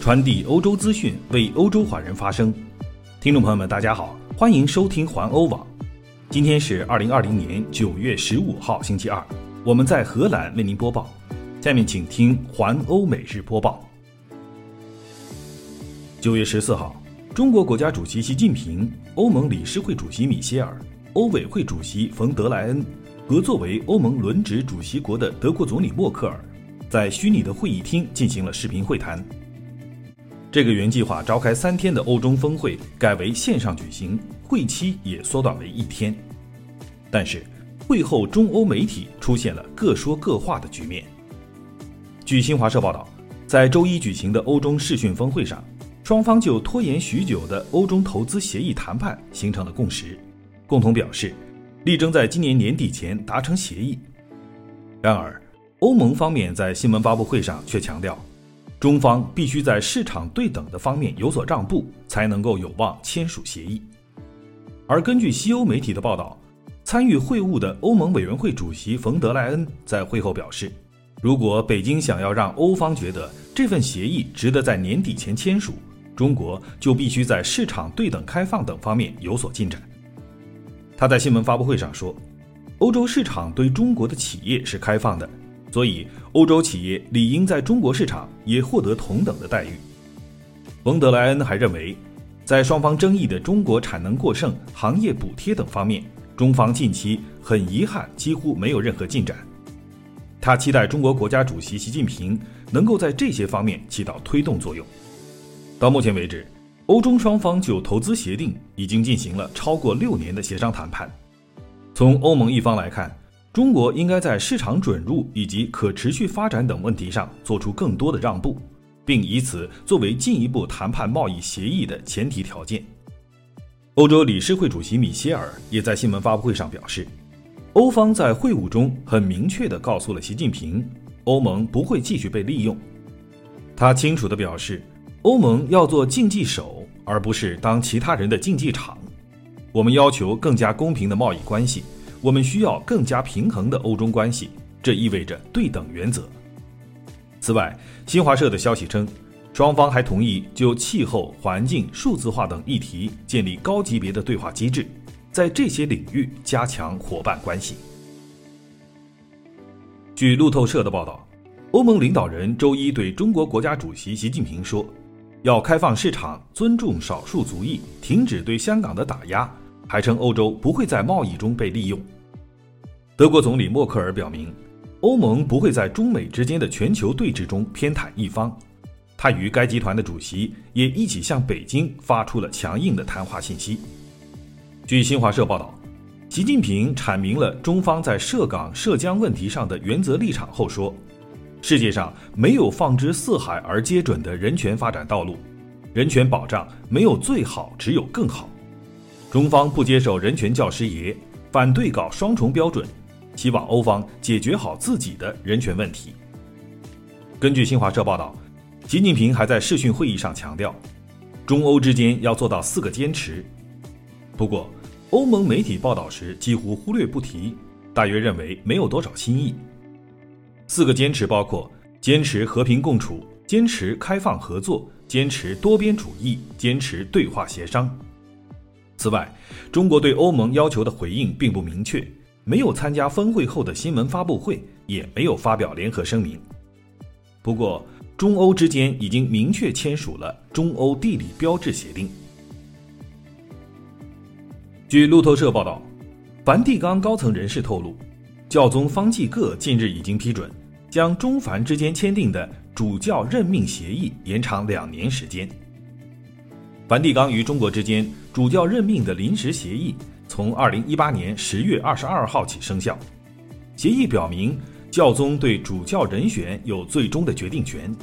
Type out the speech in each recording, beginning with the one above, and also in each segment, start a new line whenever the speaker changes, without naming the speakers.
传递欧洲资讯，为欧洲华人发声。听众朋友们，大家好，欢迎收听环欧网。今天是二零二零年九月十五号，星期二，我们在荷兰为您播报。下面请听环欧每日播报。九月十四号，中国国家主席习近平、欧盟理事会主席米歇尔、欧委会主席冯德莱恩和作为欧盟轮值主席国的德国总理默克尔。在虚拟的会议厅进行了视频会谈。这个原计划召开三天的欧中峰会改为线上举行，会期也缩短为一天。但是，会后中欧媒体出现了各说各话的局面。据新华社报道，在周一举行的欧中视讯峰会上，双方就拖延许久的欧中投资协议谈判形成了共识，共同表示力争在今年年底前达成协议。然而，欧盟方面在新闻发布会上却强调，中方必须在市场对等的方面有所让步，才能够有望签署协议。而根据西欧媒体的报道，参与会晤的欧盟委员会主席冯德莱恩在会后表示，如果北京想要让欧方觉得这份协议值得在年底前签署，中国就必须在市场对等开放等方面有所进展。他在新闻发布会上说，欧洲市场对中国的企业是开放的。所以，欧洲企业理应在中国市场也获得同等的待遇。冯德莱恩还认为，在双方争议的中国产能过剩、行业补贴等方面，中方近期很遗憾几乎没有任何进展。他期待中国国家主席习近平能够在这些方面起到推动作用。到目前为止，欧中双方就投资协定已经进行了超过六年的协商谈判。从欧盟一方来看，中国应该在市场准入以及可持续发展等问题上做出更多的让步，并以此作为进一步谈判贸易协议的前提条件。欧洲理事会主席米歇尔也在新闻发布会上表示，欧方在会晤中很明确地告诉了习近平，欧盟不会继续被利用。他清楚地表示，欧盟要做竞技手，而不是当其他人的竞技场。我们要求更加公平的贸易关系。我们需要更加平衡的欧中关系，这意味着对等原则。此外，新华社的消息称，双方还同意就气候、环境、数字化等议题建立高级别的对话机制，在这些领域加强伙伴关系。据路透社的报道，欧盟领导人周一对中国国家主席习近平说：“要开放市场，尊重少数族裔，停止对香港的打压。”还称欧洲不会在贸易中被利用。德国总理默克尔表明，欧盟不会在中美之间的全球对峙中偏袒一方。他与该集团的主席也一起向北京发出了强硬的谈话信息。据新华社报道，习近平阐明了中方在涉港涉疆问题上的原则立场后说：“世界上没有放之四海而皆准的人权发展道路，人权保障没有最好，只有更好。”中方不接受人权教师爷，反对搞双重标准，希望欧方解决好自己的人权问题。根据新华社报道，习近平还在视讯会议上强调，中欧之间要做到四个坚持。不过，欧盟媒体报道时几乎忽略不提，大约认为没有多少新意。四个坚持包括：坚持和平共处，坚持开放合作，坚持多边主义，坚持对话协商。此外，中国对欧盟要求的回应并不明确，没有参加峰会后的新闻发布会，也没有发表联合声明。不过，中欧之间已经明确签署了中欧地理标志协定。据路透社报道，梵蒂冈高层人士透露，教宗方济各近日已经批准将中梵之间签订的主教任命协议延长两年时间。梵蒂冈与中国之间主教任命的临时协议从二零一八年十月二十二号起生效。协议表明，教宗对主教人选有最终的决定权。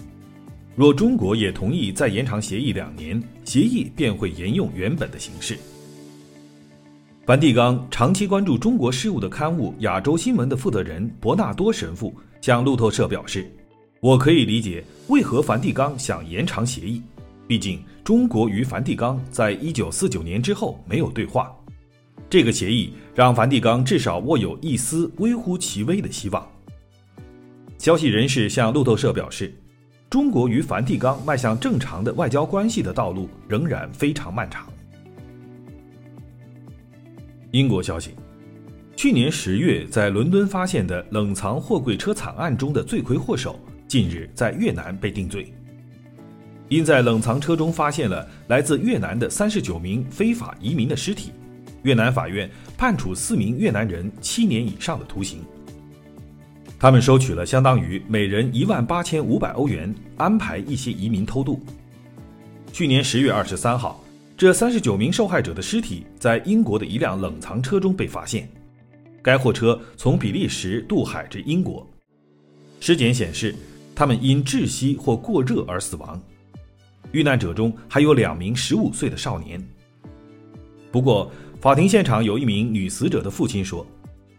若中国也同意再延长协议两年，协议便会沿用原本的形式。梵蒂冈长期关注中国事务的刊物《亚洲新闻》的负责人伯纳多神父向路透社表示：“我可以理解为何梵蒂冈想延长协议。”毕竟，中国与梵蒂冈在一九四九年之后没有对话，这个协议让梵蒂冈至少握有一丝微乎其微的希望。消息人士向路透社表示，中国与梵蒂冈迈向正常的外交关系的道路仍然非常漫长。英国消息：去年十月在伦敦发现的冷藏货柜车惨案中的罪魁祸首，近日在越南被定罪。因在冷藏车中发现了来自越南的三十九名非法移民的尸体，越南法院判处四名越南人七年以上的徒刑。他们收取了相当于每人一万八千五百欧元，安排一些移民偷渡。去年十月二十三号，这三十九名受害者的尸体在英国的一辆冷藏车中被发现，该货车从比利时渡海至英国。尸检显示，他们因窒息或过热而死亡。遇难者中还有两名十五岁的少年。不过，法庭现场有一名女死者的父亲说，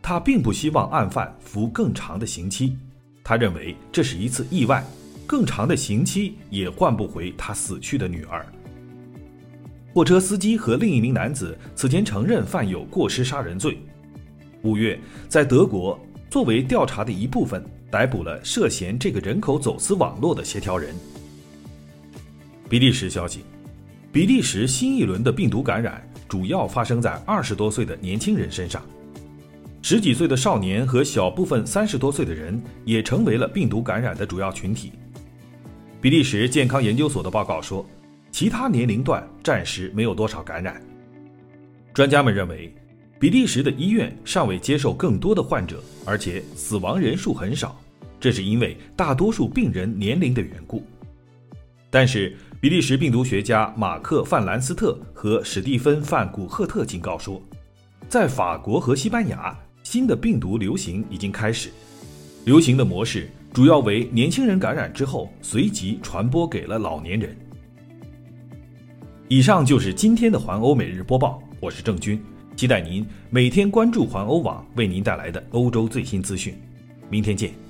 他并不希望案犯服更长的刑期，他认为这是一次意外，更长的刑期也换不回他死去的女儿。货车司机和另一名男子此前承认犯有过失杀人罪。五月，在德国，作为调查的一部分，逮捕了涉嫌这个人口走私网络的协调人。比利时消息：比利时新一轮的病毒感染主要发生在二十多岁的年轻人身上，十几岁的少年和小部分三十多岁的人也成为了病毒感染的主要群体。比利时健康研究所的报告说，其他年龄段暂时没有多少感染。专家们认为，比利时的医院尚未接受更多的患者，而且死亡人数很少，这是因为大多数病人年龄的缘故。但是，比利时病毒学家马克·范兰斯特和史蒂芬·范古赫特警告说，在法国和西班牙，新的病毒流行已经开始。流行的模式主要为年轻人感染之后，随即传播给了老年人。以上就是今天的环欧每日播报，我是郑军，期待您每天关注环欧网为您带来的欧洲最新资讯。明天见。